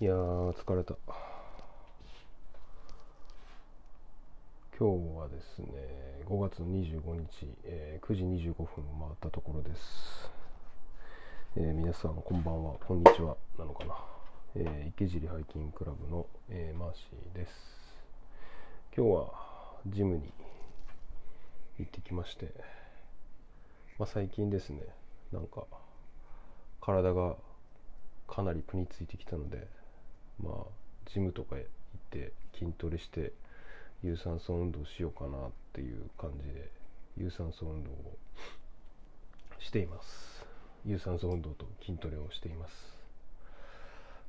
いや疲れた。今日はですね5月25日、えー9時25分を回ったところです、えー皆さんこんばんはこんにちはなのかな、えー池尻ハイキングクラブの、えーマーシーです。今日はジムに行ってきまして、まあ、最近ですねなんか体がかなりプについてきたのでまあジムとか行って筋トレして有酸素運動しようかなっていう感じで有酸素運動をしています。有酸素運動と筋トレをしています。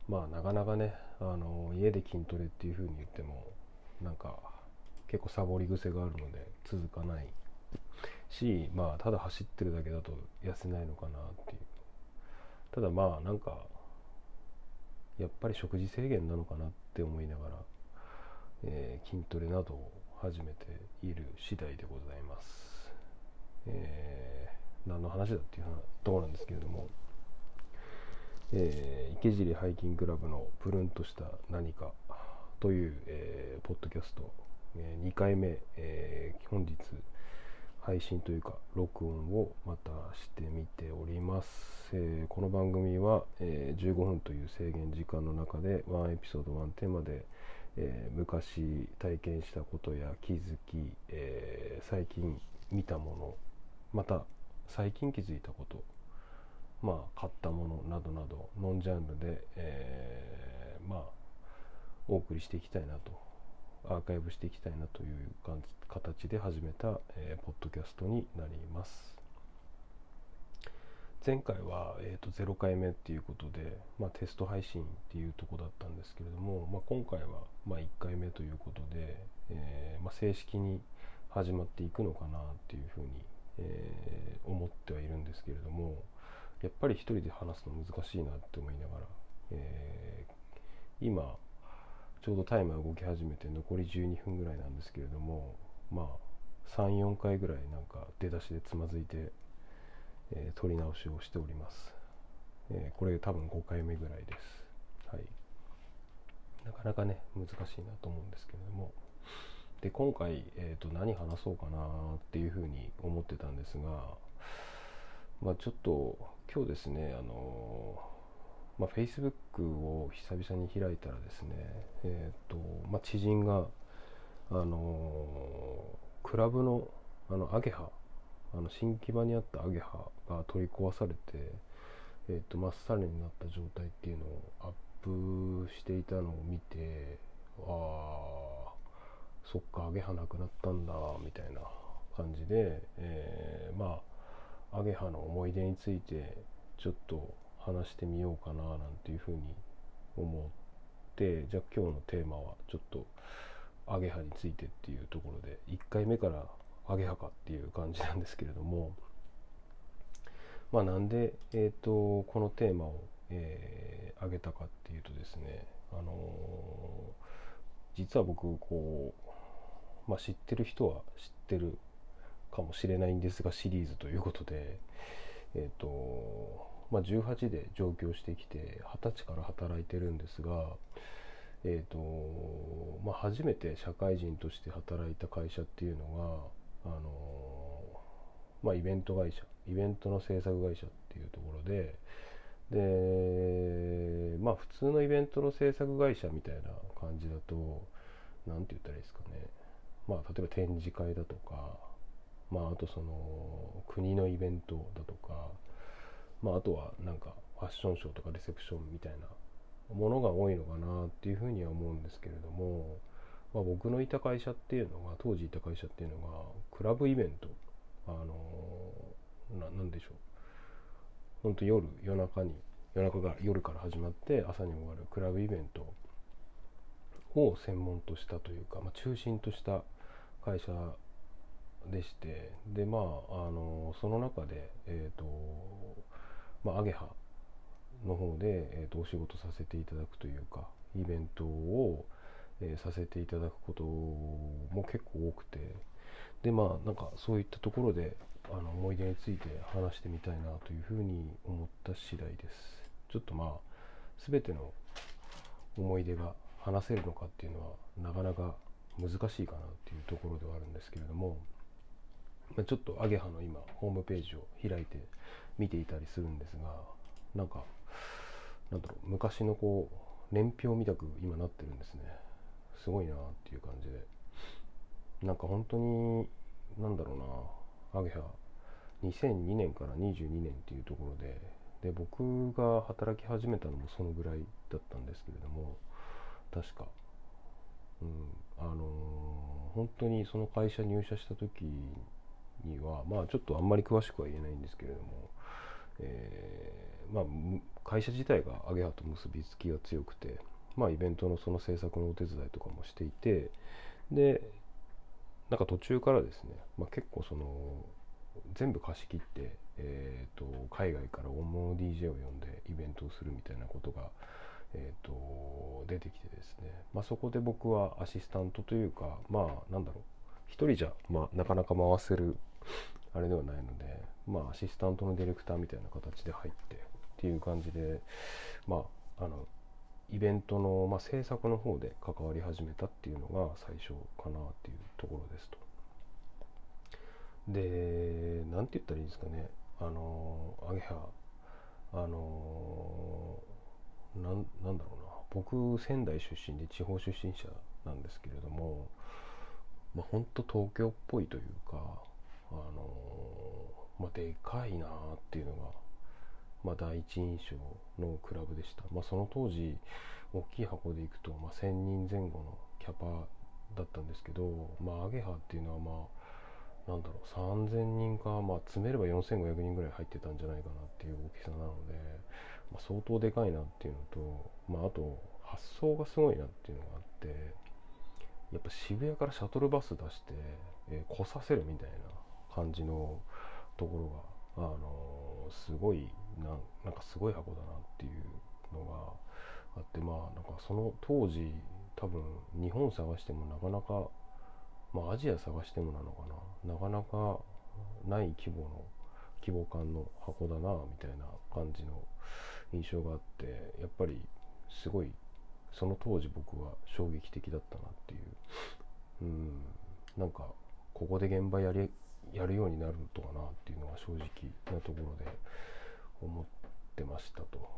まあなかなかねあの家で筋トレっていう風に言ってもなんか結構サボり癖があるので続かないしまあただ走ってるだけだと痩せないのかなっていう。ただまあなんかやっぱり食事制限なのかなって思いながら、えー筋トレなどを始めている次第でございます、えー何の話だっていうところなんですけれども、えー池尻ハイキングクラブのプルンとした何かという、えーポッドキャスト、え2回目、えー本日配信というか録音をまたしてみております、えーこの番組は、えー15分という制限時間の中でワンエピソードワンテーマで、えー昔体験したことや気づき、え最近見たものまた最近気づいたことまあ買ったものなどなどノンジャンルで、えまあお送りしていきたいなとアーカイブしていきたいなという感じ形で始めた、えーポッドキャストになります。前回は、えー、と0回目っていうことで、まあ、テスト配信っていうとこだったんですけれども、まあ、今回は、まあ、1回目ということで、えーま、正式に始まっていくのかなっていうふうに、えー思ってはいるんですけれどもやっぱり一人で話すの難しいなって思いながら、えー今ちょうどタイマー動き始めて残り12分ぐらいなんですけれどもまあ34回ぐらいなんか出だしでつまずいて、えー撮り直しをしております、えーこれ多分5回目ぐらいです。はい。なかなかね難しいなと思うんですけれども。で今回、えー、と何話そうかなっていうふうに思ってたんですがまあちょっと今日ですねあのまあ、Facebook を久々に開いたらですね、えーとまあ、知人が、あのクラブのあのアゲハあの新木場にあったアゲハが取り壊されて、えー、とまっさらになった状態っていうのをアップしていたのを見てああそっかアゲハなくなったんだみたいな感じで、えーまあアゲハの思い出についてちょっと話してみようかななんていうふうに思ってじゃあ今日のテーマはちょっとアゲハについてっていうところで1回目からアゲハかっていう感じなんですけれどもまあなんで、えー、とこのテーマを、えー、挙げたかっていうとですねあのー実は僕こう、まあ、知ってる人は知ってるかもしれないんですがシリーズということでえっ、とまあ、18で上京してきて20歳から働いてるんですが、えーとまあ、初めて社会人として働いた会社っていうのが、あのまあ、イベント会社イベントの制作会社っていうところでで、まあ、普通のイベントの制作会社みたいな感じだと何て言ったらいいですかね、まあ、例えば展示会だとか、まあ、あとその国のイベントだとかまあ、あとはなんかファッションショーとかレセプションみたいなものが多いのかなっていうふうには思うんですけれども、まあ、僕のいた会社っていうのが当時いた会社っていうのがクラブイベントあのななんでしょう。本当夜夜中に夜中が夜から始まって朝に終わるクラブイベントを専門としたというか、まあ、中心とした会社でしてでまああのその中でえっ、とまあ、アゲハの方で、えー、とお仕事させていただくというかイベントを、えーさせていただくことも結構多くてでまあなんかそういったところであの思い出について話してみたいなというふうに思った次第です。ちょっとまあ全ての思い出が話せるのかっていうのはなかなか難しいかなっていうところではあるんですけれども、まあ、ちょっとアゲハの今ホームページを開いて見ていたりするんですがなんかなんだろう昔のこう年表みたく今なってるんですね。すごいなっていう感じで。なんか本当になんだろうな。アゲハ2002年から22年っていうところでで僕が働き始めたのもそのぐらいだったんですけれども確か、うん、あのー、本当にその会社入社した時にはまあちょっとあんまり詳しくは言えないんですけれども、え、まあ、会社自体がアゲハと結びつきが強くて、まあ、イベントのその制作のお手伝いとかもしていてでなんか途中からですね、まあ、結構その全部貸し切って、えーと、海外から大物 DJ を呼んでイベントをするみたいなことが、えーと、出てきてですね、まあ、そこで僕はアシスタントというかまあなんだろう一人じゃ、まあ、なかなか回せるあれではないので、まあ、アシスタントのディレクターみたいな形で入ってっていう感じで、まあ、あのイベントの、まあ、制作の方で関わり始めたっていうのが最初かなっていうところですと。で、なんて言ったらいいんですかね、あの、アゲハ、あの、なんなんだろうな、僕、仙台出身で地方出身者なんですけれども、まあ、ほんと東京っぽいというか、あの、まあ、でかいなっていうのが、まあ、第一印象のクラブでした。まあ、その当時、大きい箱で行くと、まあ、1000人前後のキャパだったんですけど、まあ、アゲハっていうのは、まあ、なんだろう3000人か、まあ、詰めれば4500人ぐらい入ってたんじゃないかなっていう大きさなので、まあ、相当でかいなっていうのと、まあ、あと発想がすごいなっていうのがあってやっぱ渋谷からシャトルバス出して、えー、来させるみたいな感じのところが、あのー、すごいななんかすごい箱だなっていうのがあってまあなんかその当時多分日本探してもなかなかまあ、アジア探してもなのかな。なかなかない規模の規模感の箱だなみたいな感じの印象があってやっぱりすごいその当時僕は衝撃的だったなっていう。うん。なんかここで現場やりやるようになるとかなっていうのは正直なところで。思ってましたと。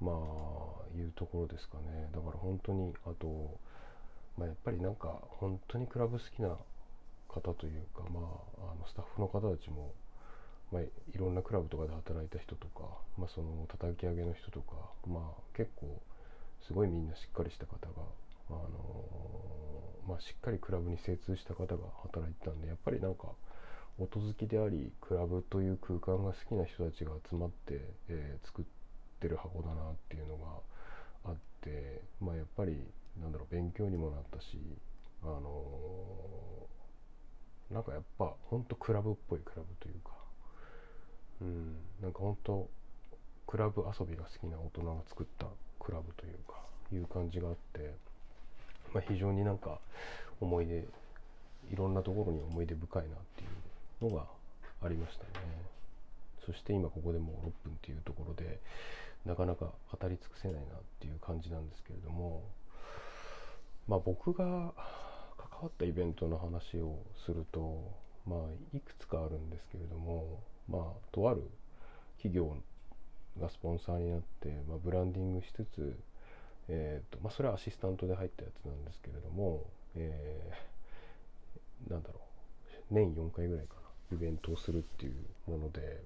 まあいうところですかね。だから本当にあとまあ、やっぱりなんか本当にクラブ好きな方というか、まあ、あのスタッフの方たちも、まあ、いろんなクラブとかで働いた人とか、まあ、その叩き上げの人とか、まあ、結構すごいみんなしっかりした方が、あのー、まあ、しっかりクラブに精通した方が働いてたんでやっぱりなんか音好きでありクラブという空間が好きな人たちが集まって、えー、作ってる箱だなっていうのがあって、まあ、やっぱりなんだろう勉強にもなったしあのー、なんかやっぱほんとクラブっぽいクラブというかうんなんかほんとクラブ遊びが好きな大人が作ったクラブというかいう感じがあって、まあ、非常になんか思い出いろんなところに思い出深いなっていうのがありましたね。そして今ここでもう6分っていうところでなかなか語り尽くせないなっていう感じなんですけれどもまあ、僕が関わったイベントの話をすると、まあ、いくつかあるんですけれども、まあ、とある企業がスポンサーになって、まあ、ブランディングしつつ、えーとまあ、それはアシスタントで入ったやつなんですけれども、えー、なんだろう年4回ぐらいかな。イベントをするっていうもので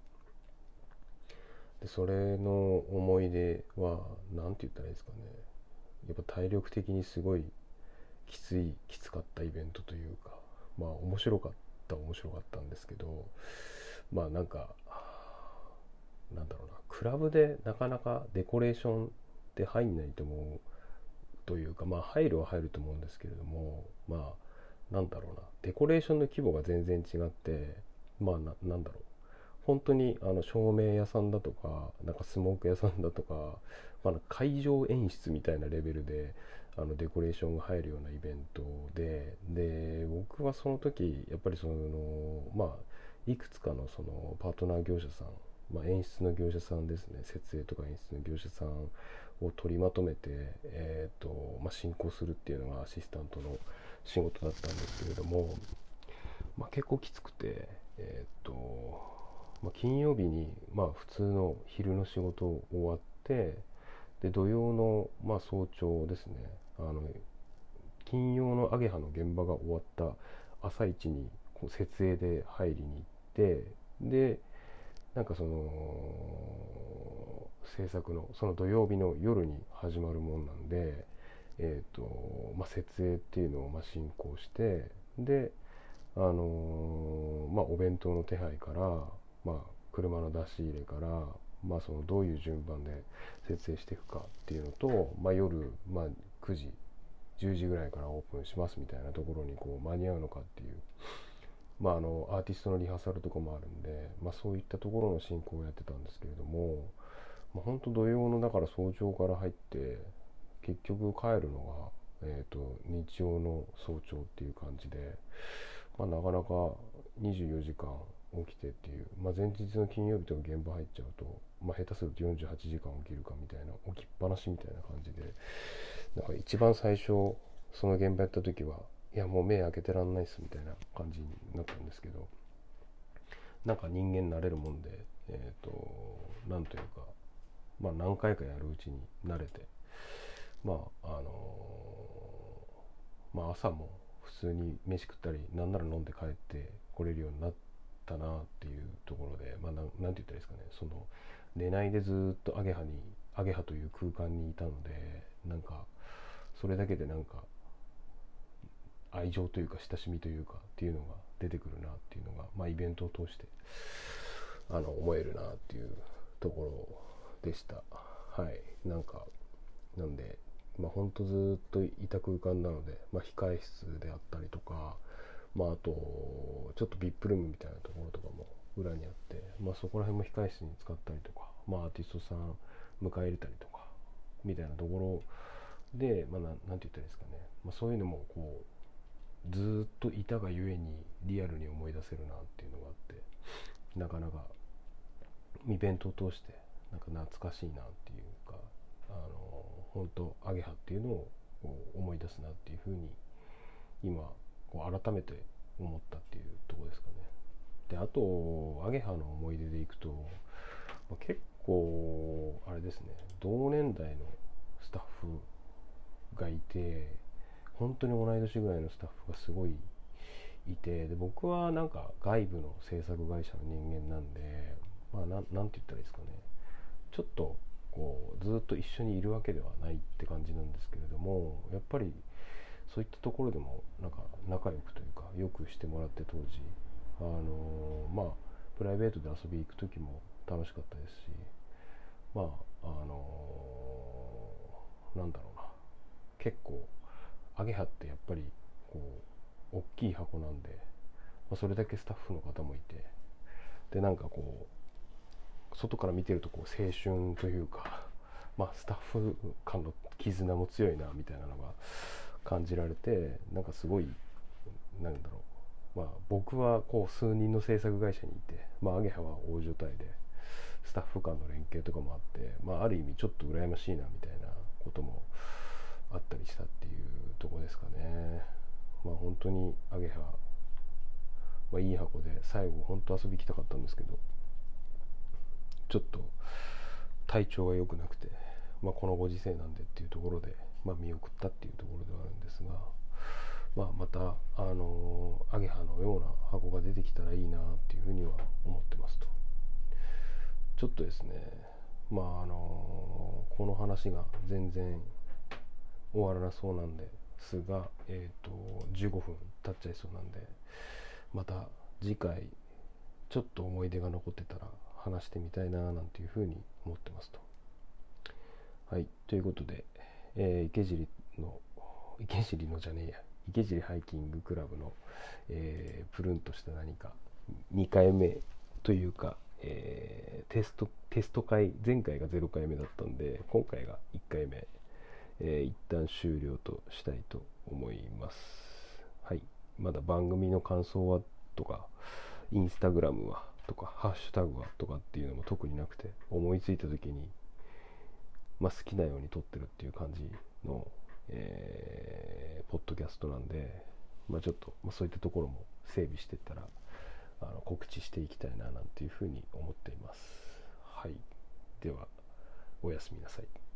でそれの思い出は何て言ったらいいですかね。やっぱ体力的にすごいきついきつかったイベントというかまあ面白かった面白かったんですけどまあなんかなんだろうな。クラブでなかなかデコレーションって入んないと思うというかまあ入るは入ると思うんですけれどもまあなんだろうな。デコレーションの規模が全然違ってまあななんだろう。本当にあの照明屋さんだとかなんかスモーク屋さんだとか、まあ、会場演出みたいなレベルであのデコレーションが入るようなイベントでで僕はその時やっぱりそのまあいくつかのそのパートナー業者さんまあ、演出の業者さんですね。設営とか演出の業者さんを取りまとめて、えーとまあ、進行するっていうのがアシスタントの仕事だったんですけれども、まあ、結構きつくて、えーとまあ、金曜日に、まあ、普通の昼の仕事終わってで土曜の、まあ、早朝ですね。あの金曜のアゲハの現場が終わった朝一に設営で入りに行ってでなんかその制作のその土曜日の夜に始まるもんなんで、えーとまあ、設営っていうのをま進行してで、あのー、まあ、お弁当の手配から、まあ、車の出し入れから、まあ、そのどういう順番で設営していくかっていうのと、まあ、夜、まあ、9時10時ぐらいからオープンしますみたいなところにこう間に合うのかっていうまあ、あのアーティストのリハーサルとかもあるんで、まあ、そういったところの進行をやってたんですけれども、まあ、本当土曜のだから早朝から入って結局帰るのが、えーと、日曜の早朝っていう感じで、まあ、なかなか24時間起きてっていう、まあ、前日の金曜日とか現場入っちゃうと、まあ、下手すると48時間起きるかみたいな起きっぱなしみたいな感じでなんか一番最初その現場やった時はいやもう目開けてらんないっすみたいな感じになったんですけどなんか人間慣れるもんでえっ、ー、となんというかまあ何回かやるうちに慣れてまああのー、まあ朝も普通に飯食ったりなんなら飲んで帰ってこれるようになったなっていうところでまあなんて言ったらいいですかね。その寝ないでずっとアゲハにアゲハという空間にいたのでなんかそれだけでなんか愛情というか親しみというかっていうのが出てくるなっていうのが、まあ、イベントを通してあの思えるなっていうところでした。はい。なんかなんでまあほんとずっといた空間なので、まあ、控え室であったりとかまああとちょっと VIP ルームみたいなところとかも裏にあって、まあ、そこら辺も控え室に使ったりとか、まあ、アーティストさん迎え入れたりとかみたいなところで、まあ、なんて言ったらいいですかね、まあ、そういうのもこうずっといたがゆえにリアルに思い出せるなっていうのがあってなかなかイベントを通してなんか懐かしいなっていう本当アゲハっていうのを思い出すなっていうふうに今こう改めて思ったっていうとこですかね。であとアゲハの思い出でいくと、まあ、結構あれですね同年代のスタッフがいて本当に同い年ぐらいのスタッフがすごいいてで僕はなんか外部の制作会社の人間なんでまあなんて言ったらいいですかねちょっとこうずっと一緒にいるわけではないって感じなんですけれどもやっぱりそういったところでもなんか仲良くというかよくしてもらって当時あのまあプライベートで遊び行く時も楽しかったですしまああのなんだろうな。結構アゲハってやっぱりこう大きい箱なんで、まあ、それだけスタッフの方もいてでなんかこう外から見てるとこう青春というか、まあ、スタッフ間の絆も強いなみたいなのが感じられてなんかすごいなんだろう。まあ僕はこう数人の制作会社にいて、まあ、アゲハは大所帯でスタッフ間の連携とかもあって、まあ、ある意味ちょっと羨ましいなみたいなこともあったりしたっていうとこですかね。まあ本当にアゲハ、まあ、いい箱で最後本当遊び行きたかったんですけどちょっと体調が良くなくて、まあ、このご時世なんでっていうところで、まあ、見送ったっていうところではあるんですが、まあ、またあのアゲハのような箱が出てきたらいいなっていうふうには思ってますと。ちょっとですねまああのこの話が全然終わらなそうなんですが、えーと、15分経っちゃいそうなんでまた次回ちょっと思い出が残ってたら話してみたいななんていうふうに思ってますと。はいということで、えー、池尻の池尻のじゃねえや池尻ハイキングクラブの、えー、プルンとした何か2回目というか、えー、テストテスト会前回が0回目だったんで今回が1回目えー、一旦終了としたいと思います。はい。まだ番組の感想はとか、インスタグラムはとかハッシュタグはとかっていうのも特になくて思いついた時に、まあ、好きなように撮ってるっていう感じの、えー、ポッドキャストなんで、まあ、ちょっと、まあ、そういったところも整備していったらあの告知していきたいななんていうふうに思っています。はい、ではおやすみなさい。